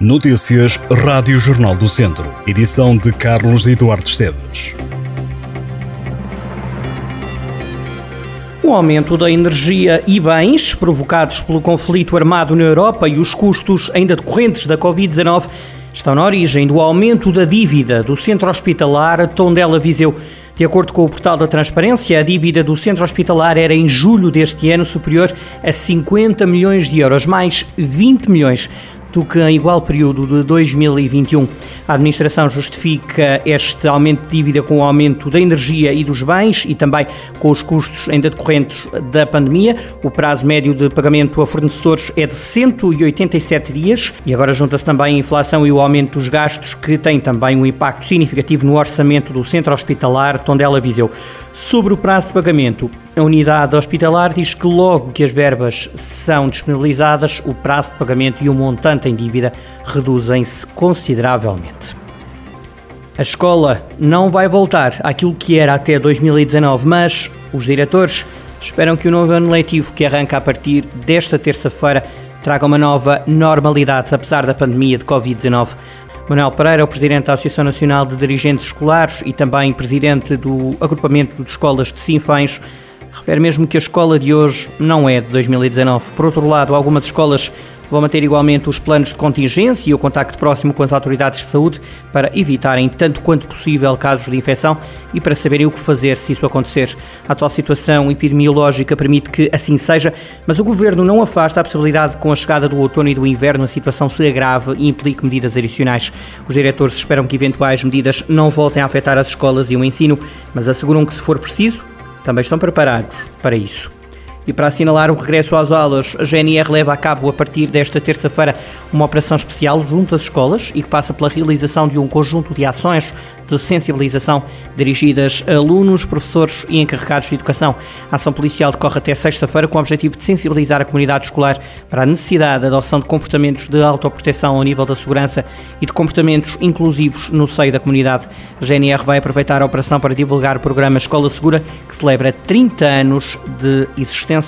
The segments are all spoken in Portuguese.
Notícias Rádio Jornal do Centro. Edição de Carlos Eduardo Esteves. O aumento da energia e bens provocados pelo conflito armado na Europa e os custos ainda decorrentes da Covid-19 estão na origem do aumento da dívida do centro hospitalar Tondela Viseu. De acordo com o portal da Transparência, a dívida do centro hospitalar era em julho deste ano superior a 50 milhões de euros, mais 20 milhões do que em igual período de 2021. A administração justifica este aumento de dívida com o aumento da energia e dos bens e também com os custos ainda decorrentes da pandemia. O prazo médio de pagamento a fornecedores é de 187 dias e agora junta-se também a inflação e o aumento dos gastos que tem também um impacto significativo no orçamento do centro hospitalar Tondela Viseu. Sobre o prazo de pagamento, a unidade hospitalar diz que logo que as verbas são disponibilizadas, o prazo de pagamento e o montante em dívida reduzem-se consideravelmente. A escola não vai voltar àquilo que era até 2019, mas os diretores esperam que o novo ano letivo, que arranca a partir desta terça-feira, traga uma nova normalidade, apesar da pandemia de Covid-19. Manuel Pereira, o presidente da Associação Nacional de Dirigentes Escolares e também presidente do Agrupamento de Escolas de Sinfães, refere mesmo que a escola de hoje não é de 2019. Por outro lado, algumas escolas vão manter igualmente os planos de contingência e o contacto próximo com as autoridades de saúde para evitarem, tanto quanto possível, casos de infecção e para saberem o que fazer se isso acontecer. A atual situação epidemiológica permite que assim seja, mas o governo não afasta a possibilidade de, com a chegada do outono e do inverno, a situação se agrave e implique medidas adicionais. Os diretores esperam que eventuais medidas não voltem a afetar as escolas e o ensino, mas asseguram que, se for preciso, também estão preparados para isso. E para assinalar o regresso às aulas, a GNR leva a cabo a partir desta terça-feira uma operação especial junto às escolas e que passa pela realização de um conjunto de ações de sensibilização dirigidas a alunos, professores e encarregados de educação. A ação policial decorre até sexta-feira com o objetivo de sensibilizar a comunidade escolar para a necessidade da adoção de comportamentos de autoproteção ao nível da segurança e de comportamentos inclusivos no seio da comunidade. A GNR vai aproveitar a operação para divulgar o programa Escola Segura, que celebra 30 anos de existência,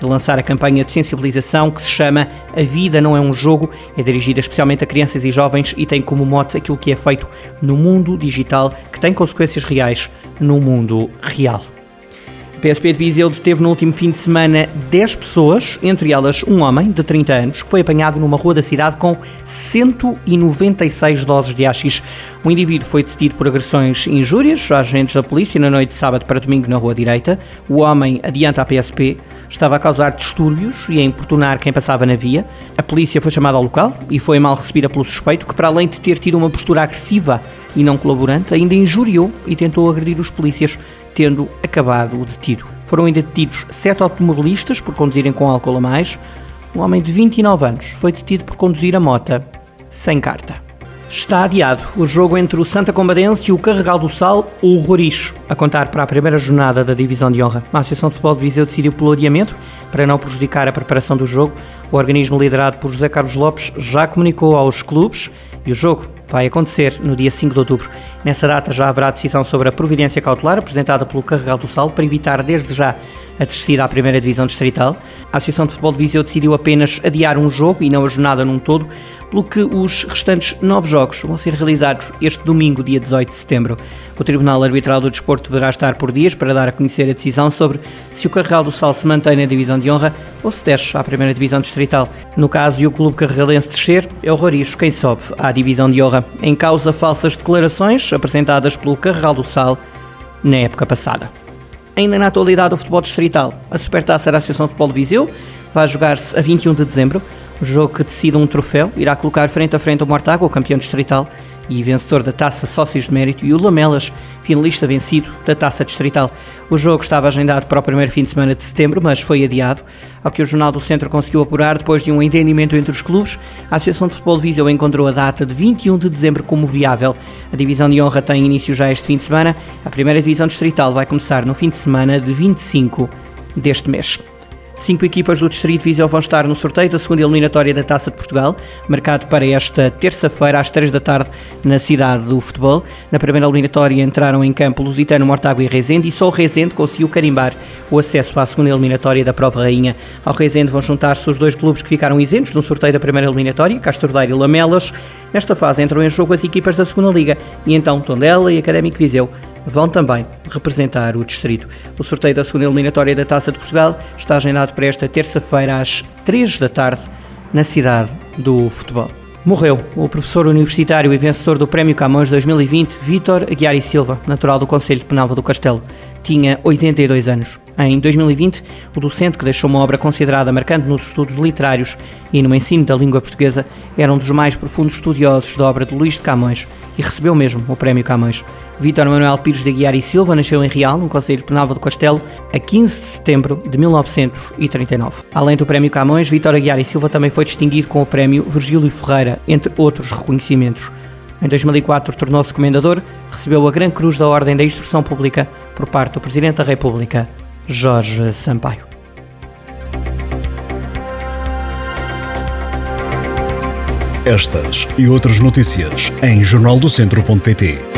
e lançar a campanha de sensibilização que se chama A Vida Não é um Jogo. É dirigida especialmente a crianças e jovens e tem como mote aquilo que é feito no mundo digital que tem consequências reais no mundo real. A PSP de Viseu deteve no último fim de semana 10 pessoas, entre elas um homem de 30 anos, que foi apanhado numa rua da cidade com 196 doses de AX. O indivíduo foi detido por agressões e injúrias a agentes da polícia na noite de sábado para domingo na rua direita. O homem adianta a PSP, estava a causar distúrbios e a importunar quem passava na via. A polícia foi chamada ao local e foi mal recebida pelo suspeito, que para além de ter tido uma postura agressiva e não colaborante, ainda injuriou e tentou agredir os polícias tendo acabado o detido. Foram ainda detidos sete automobilistas por conduzirem com álcool a mais. Um homem de 29 anos foi detido por conduzir a mota sem carta. Está adiado o jogo entre o Santa Combadense e o Carregal do Sal ou o Roricho, a contar para a primeira jornada da Divisão de Honra. A Associação de Futebol de Viseu decidiu pelo adiamento para não prejudicar a preparação do jogo. O organismo liderado por José Carlos Lopes já comunicou aos clubes e o jogo vai acontecer no dia 5 de outubro. Nessa data já haverá decisão sobre a providência cautelar apresentada pelo Carregal do Sal para evitar desde já a descida à primeira divisão distrital. A Associação de Futebol de Viseu decidiu apenas adiar um jogo e não a jornada num todo, pelo que os restantes nove jogos vão ser realizados este domingo, dia 18 de setembro. O Tribunal Arbitral do Desporto deverá estar por dias para dar a conhecer a decisão sobre se o Carregal do Sal se mantém na divisão de honra ou se desce à primeira divisão distrital. No caso de o clube carregalense descer, é o Roricho quem sobe à divisão de honra. Em causa falsas declarações apresentadas pelo Carregal do Sal na época passada. Ainda na atualidade do futebol distrital, a Supertaça da Associação de Futebol de Viseu vai jogar-se a 21 de dezembro o jogo que decide um troféu irá colocar frente a frente o Mortágua, o campeão distrital e vencedor da Taça Sócios de Mérito, e o Lamelas, finalista vencido da Taça Distrital. O jogo estava agendado para o primeiro fim de semana de setembro, mas foi adiado, ao que o Jornal do Centro conseguiu apurar depois de um entendimento entre os clubes. A Associação de Futebol de Viseu encontrou a data de 21 de dezembro como viável. A divisão de honra tem início já este fim de semana. A primeira divisão distrital vai começar no fim de semana de 25 deste mês. Cinco equipas do Distrito Viseu vão estar no sorteio da segunda eliminatória da Taça de Portugal, marcado para esta terça-feira às três da tarde na cidade do futebol. Na primeira eliminatória entraram em campo Lusitano, Mortágua e Rezende e só o Rezende conseguiu carimbar o acesso à segunda eliminatória da Prova Rainha. Ao Rezende vão juntar-se os dois clubes que ficaram isentos no sorteio da primeira eliminatória, Castordeiro e Lamelas. Nesta fase entram em jogo as equipas da segunda Liga e então Tondela e Académico Viseu vão também representar o distrito. O sorteio da segunda eliminatória da Taça de Portugal está agendado para esta terça-feira às 3 da tarde na cidade do futebol. Morreu o professor universitário e vencedor do Prémio Camões 2020, Vítor Aguiar e Silva, natural do Conselho de Penalva do Castelo. Tinha 82 anos. Em 2020, o docente que deixou uma obra considerada marcante nos estudos literários e no ensino da língua portuguesa era um dos mais profundos estudiosos da obra de Luís de Camões e recebeu mesmo o Prémio Camões. Vítor Manuel Pires de Aguiar e Silva nasceu em Real, no Conselho de Penalva do Castelo, a 15 de setembro de 1939. Além do Prémio Camões, Vítor Aguiar e Silva também foi distinguido com o Prémio Virgílio Ferreira, entre outros reconhecimentos. Em 2004 tornou-se comendador, recebeu a Gran Cruz da Ordem da Instrução Pública por parte do Presidente da República, Jorge Sampaio. Estas e outras notícias em jornaldocentro.pt.